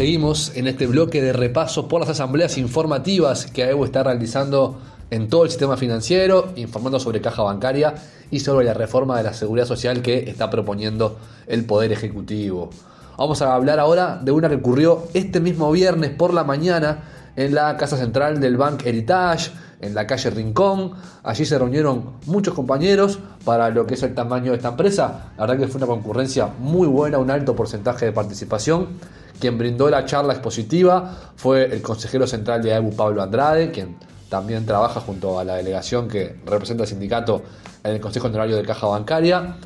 Seguimos en este bloque de repaso por las asambleas informativas que AEU está realizando en todo el sistema financiero, informando sobre caja bancaria y sobre la reforma de la seguridad social que está proponiendo el Poder Ejecutivo. Vamos a hablar ahora de una que ocurrió este mismo viernes por la mañana en la casa central del Bank Heritage, en la calle Rincón. Allí se reunieron muchos compañeros para lo que es el tamaño de esta empresa. La verdad que fue una concurrencia muy buena, un alto porcentaje de participación. Quien brindó la charla expositiva fue el consejero central de AEBU, Pablo Andrade, quien también trabaja junto a la delegación que representa al sindicato en el Consejo Honorario de Caja Bancaria.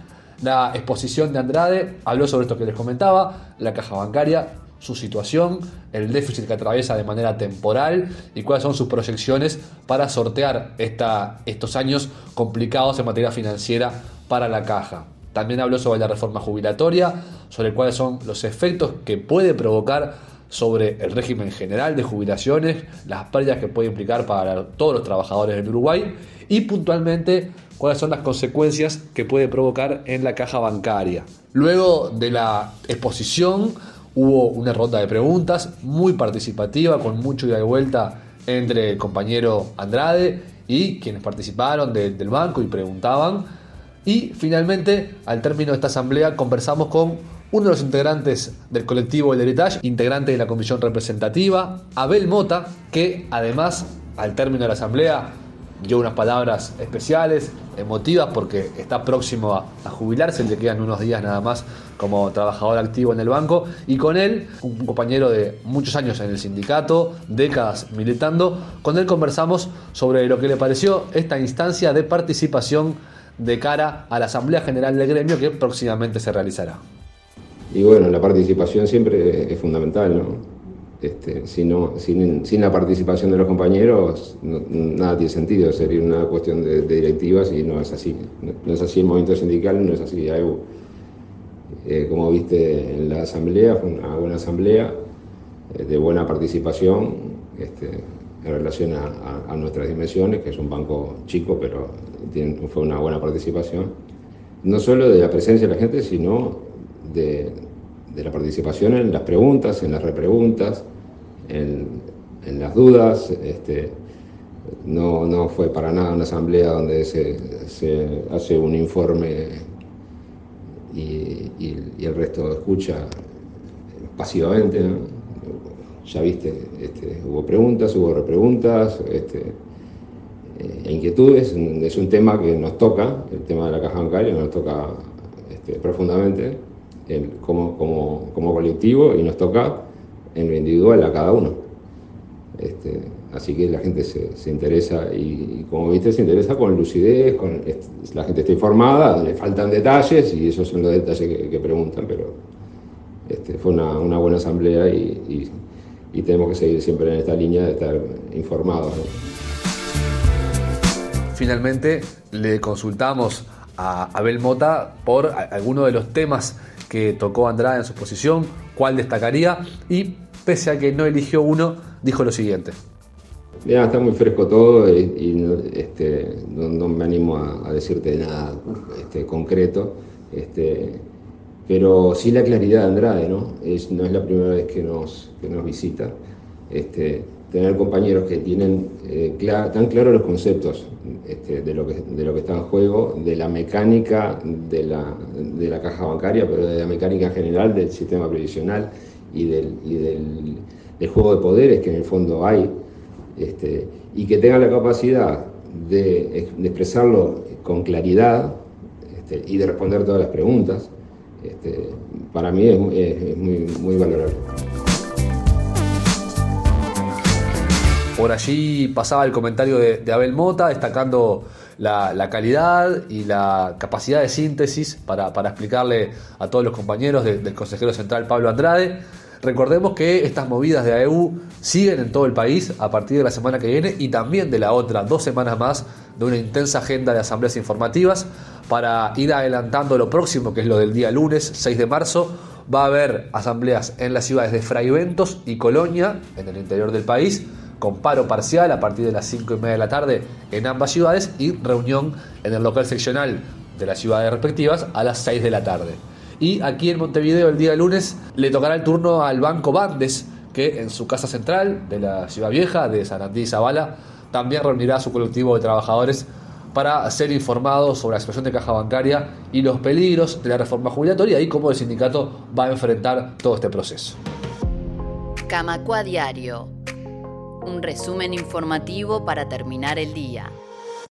La exposición de Andrade habló sobre esto que les comentaba, la caja bancaria, su situación, el déficit que atraviesa de manera temporal y cuáles son sus proyecciones para sortear esta, estos años complicados en materia financiera para la caja. También habló sobre la reforma jubilatoria, sobre cuáles son los efectos que puede provocar sobre el régimen general de jubilaciones, las pérdidas que puede implicar para todos los trabajadores del Uruguay y puntualmente cuáles son las consecuencias que puede provocar en la caja bancaria. Luego de la exposición hubo una ronda de preguntas muy participativa, con mucho ida y vuelta entre el compañero Andrade y quienes participaron del banco y preguntaban. Y finalmente, al término de esta asamblea, conversamos con uno de los integrantes del colectivo El Heritage, integrante de la comisión representativa, Abel Mota, que además, al término de la asamblea, dio unas palabras especiales, emotivas, porque está próximo a, jubilarse, le quedan unos días nada más como trabajador activo en el banco, y con él, un compañero de muchos años en el sindicato, décadas militando, con él conversamos sobre lo que le pareció esta instancia de participación de cara a la Asamblea General del Gremio que próximamente se realizará. Y bueno, la participación siempre es fundamental, ¿no? Este, sin, la participación de los compañeros, nada tiene sentido, sería una cuestión de, directivas y no es así. No, es así el movimiento sindical, no es así eh, como viste en la asamblea, fue una buena asamblea, eh, de buena participación este, en relación a, nuestras dimensiones, que es un banco chico, pero fue una buena participación. No solo de la presencia de la gente, sino de, la participación en las preguntas, en las repreguntas, en, las dudas. Este, no, no, fue para nada una asamblea donde se, hace un informe y, el resto escucha pasivamente. Ya viste, este, hubo preguntas, hubo repreguntas, este, eh, inquietudes. Es un tema que nos toca, el tema de la caja bancaria nos toca profundamente como, como, como, colectivo y nos toca en lo individual a cada uno. Este, así que la gente se, se, interesa y, como viste se interesa con lucidez, con, la gente está informada, le faltan detalles y esos son los detalles que, preguntan, pero este, fue una, una, buena asamblea y, y, tenemos que seguir siempre en esta línea de estar informados. Finalmente le consultamos a Abel Mota por alguno de los temas que tocó Andrade en su exposición, cuál destacaría y pese a que no eligió uno, dijo lo siguiente. Mira, está muy fresco todo y, no, este, no, me animo a, decirte nada este, concreto, este, pero sí la claridad de Andrade, ¿no? Es, no es la primera vez que nos, que nos visita. Este, tener compañeros que tienen eh, tan claros los conceptos este, de, lo que, de lo que está en juego, de la mecánica de la, de la caja bancaria, pero de la mecánica general del sistema previsional y del, y del, juego de poderes que en el fondo hay, este, y que tengan la capacidad de, de expresarlo con claridad este, y de responder todas las preguntas, este, para mí es, es muy, muy valorable. Por allí pasaba el comentario de, Abel Mota, destacando la, calidad y la capacidad de síntesis para, explicarle a todos los compañeros del consejero central Pablo Andrade. Recordemos que estas movidas de AEU siguen en todo el país a partir de la semana que viene y también de la otra, dos semanas más de una intensa agenda de asambleas informativas para ir adelantando lo próximo, que es lo del día lunes 6 de marzo. Va a haber asambleas en las ciudades de Fraiventos y Colonia, en el interior del país con paro parcial a partir de las 5 y media de la tarde en ambas ciudades y reunión en el local seccional de las ciudades respectivas a las 6 de la tarde. Y aquí en Montevideo el día lunes le tocará el turno al Banco Bandes, que en su casa central de la Ciudad Vieja, de Sarandí y Zabala, también reunirá a su colectivo de trabajadores para ser informados sobre la situación de caja bancaria y los peligros de la reforma jubilatoria y cómo el sindicato va a enfrentar todo este proceso. Camacua Diario. Un resumen informativo para terminar el día.